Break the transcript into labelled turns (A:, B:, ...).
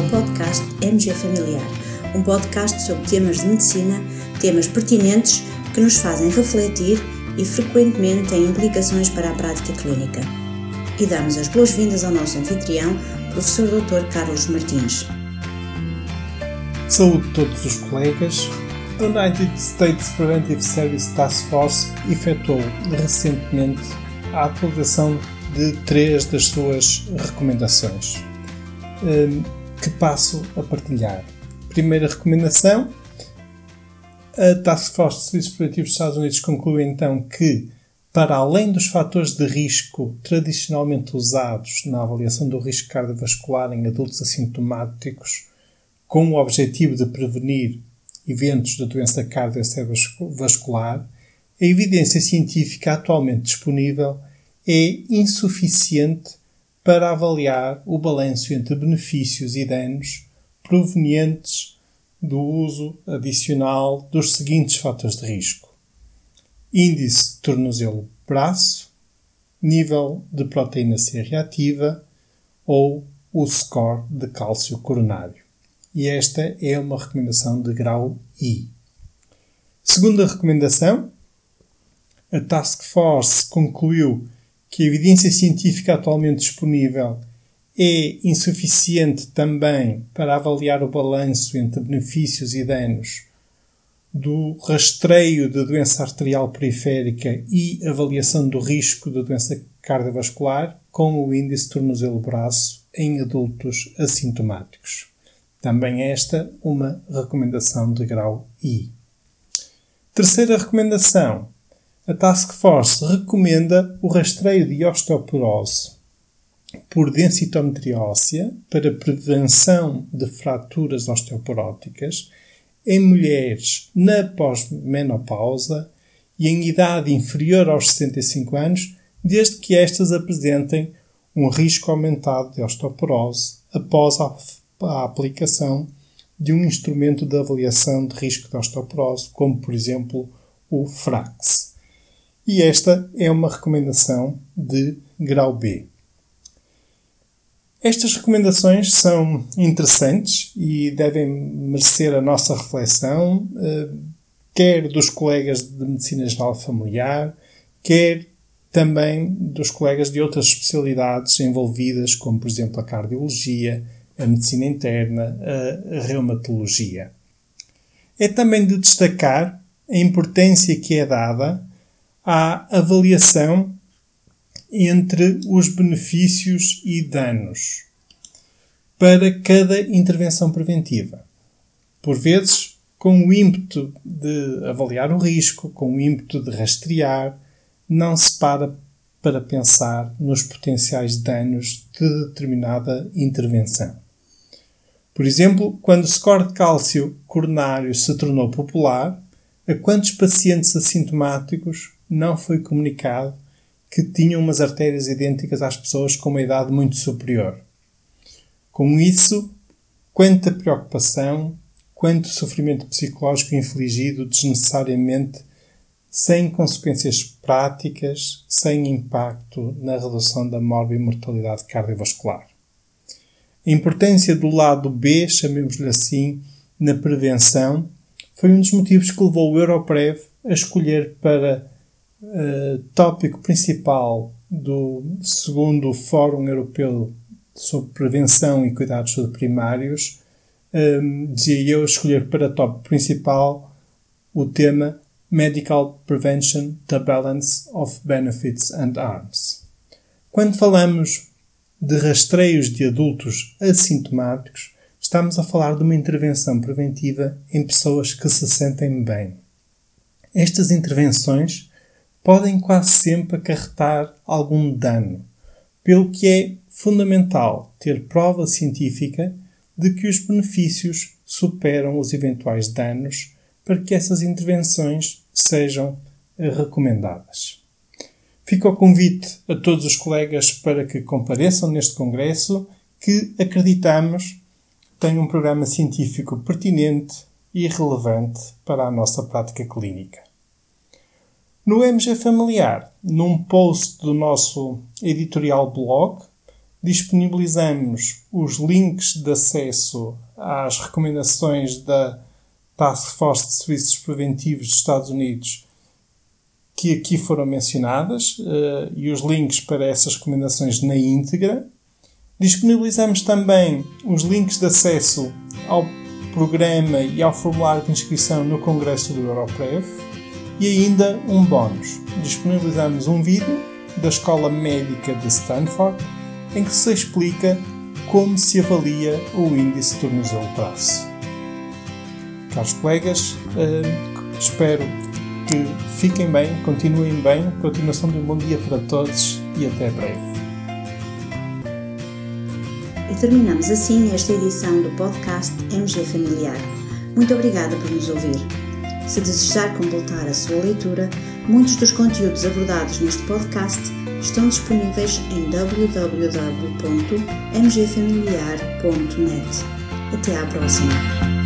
A: ao podcast MG Familiar, um podcast sobre temas de medicina, temas pertinentes que nos fazem refletir e frequentemente têm implicações para a prática clínica. E damos as boas-vindas ao nosso anfitrião, professor Dr. Carlos Martins.
B: Saúde a todos os colegas. A United States Preventive Service Task Force efetuou recentemente a atualização de três das suas recomendações, hum, que passo a partilhar. Primeira recomendação: a Task Force de Serviços Preventivos dos Estados Unidos conclui então que, para além dos fatores de risco tradicionalmente usados na avaliação do risco cardiovascular em adultos assintomáticos, com o objetivo de prevenir eventos de doença cardiovascular, a evidência científica atualmente disponível é insuficiente para avaliar o balanço entre benefícios e danos provenientes do uso adicional dos seguintes fatores de risco: índice tornozelo-braço, nível de proteína C reativa ou o score de cálcio coronário. E esta é uma recomendação de grau I. Segunda recomendação, a Task Force concluiu que a evidência científica atualmente disponível é insuficiente também para avaliar o balanço entre benefícios e danos do rastreio de doença arterial periférica e avaliação do risco de doença cardiovascular com o índice tornozelo-braço em adultos assintomáticos. Também esta uma recomendação de grau I. Terceira recomendação a Task Force recomenda o rastreio de osteoporose por densitometria óssea para prevenção de fraturas osteoporóticas em mulheres na pós-menopausa e em idade inferior aos 65 anos, desde que estas apresentem um risco aumentado de osteoporose após a, a aplicação de um instrumento de avaliação de risco de osteoporose, como por exemplo o FRAX e esta é uma recomendação de grau B. Estas recomendações são interessantes e devem merecer a nossa reflexão, eh, quer dos colegas de Medicina Geral Familiar, quer também dos colegas de outras especialidades envolvidas, como por exemplo a cardiologia, a medicina interna, a reumatologia. É também de destacar a importância que é dada à avaliação entre os benefícios e danos para cada intervenção preventiva. Por vezes, com o ímpeto de avaliar o risco, com o ímpeto de rastrear, não se para para pensar nos potenciais danos de determinada intervenção. Por exemplo, quando o score de cálcio coronário se tornou popular, a quantos pacientes assintomáticos não foi comunicado que tinham umas artérias idênticas às pessoas com uma idade muito superior. Com isso, quanta preocupação, quanto sofrimento psicológico infligido desnecessariamente, sem consequências práticas, sem impacto na redução da morbimortalidade cardiovascular. A importância do lado B, chamemos-lhe assim, na prevenção, foi um dos motivos que levou o Europrev a escolher para uh, tópico principal do segundo Fórum Europeu sobre Prevenção e Cuidados Primários, um, ehm, dizia eu escolher para tópico principal o tema Medical Prevention, the Balance of Benefits and Harms. Quando falamos de rastreios de adultos assintomáticos, estamos a falar de uma intervenção preventiva em pessoas que se sentem bem. Estas intervenções podem quase sempre acarretar algum dano, pelo que é fundamental ter prova científica de que os benefícios superam os eventuais danos para que essas intervenções sejam recomendadas. Fica o convite a todos os colegas para que compareçam neste congresso que acreditamos tem um programa científico pertinente e relevante para a nossa prática clínica. No MG Familiar, num post do nosso editorial blog, disponibilizamos os links de acesso às recomendações da Task Force de Serviços Preventivos dos Estados Unidos que aqui foram mencionadas uh, e os links para essas recomendações na íntegra. Disponibilizamos também os links de acesso ao programa e ao formulário de inscrição no Congresso do Europrev e ainda um bónus. Disponibilizamos um vídeo da Escola Médica de Stanford em que se explica como se avalia o índice de tornozelo traço. Caros colegas, uh, espero que fiquem bem, continuem bem, continuação de um bom dia para todos e até breve.
A: E terminamos assim esta edição do podcast MG Familiar. Muito obrigada por nos ouvir. Se desejar completar a sua leitura, muitos dos conteúdos abordados neste podcast estão disponíveis em www.mgfamiliar.net. Até à próxima!